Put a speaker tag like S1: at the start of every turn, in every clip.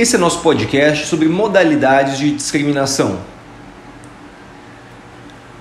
S1: Esse é nosso podcast sobre modalidades de discriminação.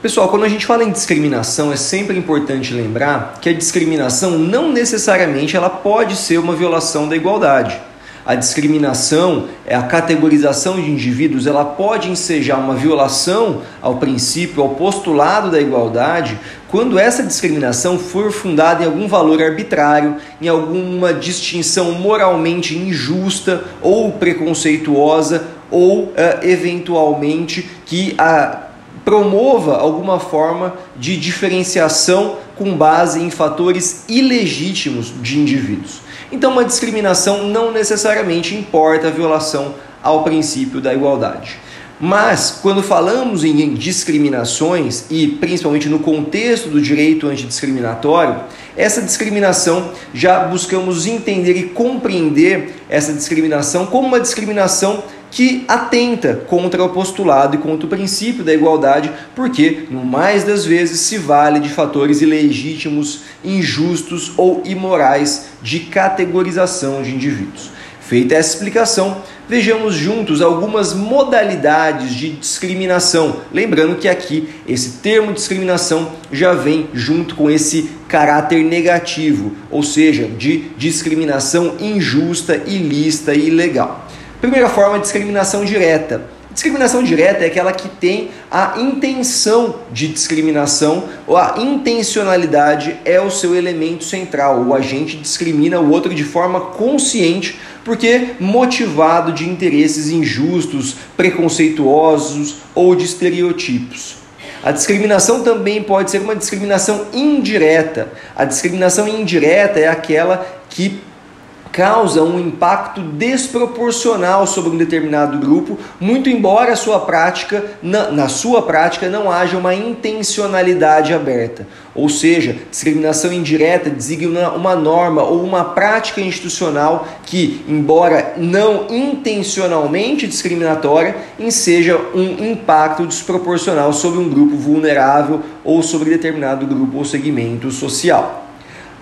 S1: Pessoal, quando a gente fala em discriminação, é sempre importante lembrar que a discriminação não necessariamente ela pode ser uma violação da igualdade. A discriminação, é a categorização de indivíduos, ela pode ensejar uma violação ao princípio, ao postulado da igualdade, quando essa discriminação for fundada em algum valor arbitrário, em alguma distinção moralmente injusta ou preconceituosa, ou uh, eventualmente que a promova alguma forma de diferenciação com base em fatores ilegítimos de indivíduos. Então, uma discriminação não necessariamente importa a violação ao princípio da igualdade. Mas, quando falamos em discriminações, e principalmente no contexto do direito antidiscriminatório, essa discriminação já buscamos entender e compreender essa discriminação como uma discriminação que atenta contra o postulado e contra o princípio da igualdade, porque, no mais das vezes, se vale de fatores ilegítimos, injustos ou imorais de categorização de indivíduos. Feita essa explicação, vejamos juntos algumas modalidades de discriminação. Lembrando que aqui esse termo discriminação já vem junto com esse caráter negativo, ou seja, de discriminação injusta, ilícita e ilegal. Primeira forma, discriminação direta. Discriminação direta é aquela que tem a intenção de discriminação, ou a intencionalidade é o seu elemento central. O agente discrimina o outro de forma consciente, porque motivado de interesses injustos, preconceituosos ou de estereotipos. A discriminação também pode ser uma discriminação indireta. A discriminação indireta é aquela que causa um impacto desproporcional sobre um determinado grupo, muito embora a sua prática, na, na, sua prática não haja uma intencionalidade aberta. Ou seja, discriminação indireta designa uma norma ou uma prática institucional que, embora não intencionalmente discriminatória, enseja um impacto desproporcional sobre um grupo vulnerável ou sobre determinado grupo ou segmento social.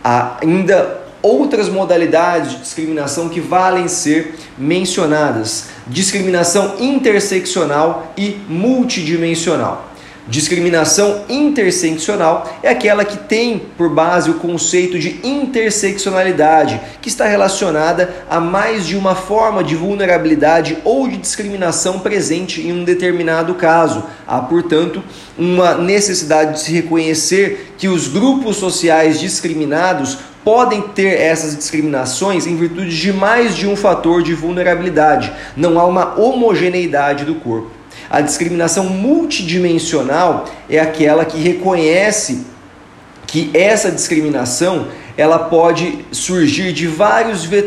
S1: Ainda outras modalidades de discriminação que valem ser mencionadas: discriminação interseccional e multidimensional. Discriminação interseccional é aquela que tem por base o conceito de interseccionalidade, que está relacionada a mais de uma forma de vulnerabilidade ou de discriminação presente em um determinado caso. Há, portanto, uma necessidade de se reconhecer que os grupos sociais discriminados podem ter essas discriminações em virtude de mais de um fator de vulnerabilidade. Não há uma homogeneidade do corpo. A discriminação multidimensional é aquela que reconhece que essa discriminação ela pode surgir de vários vetores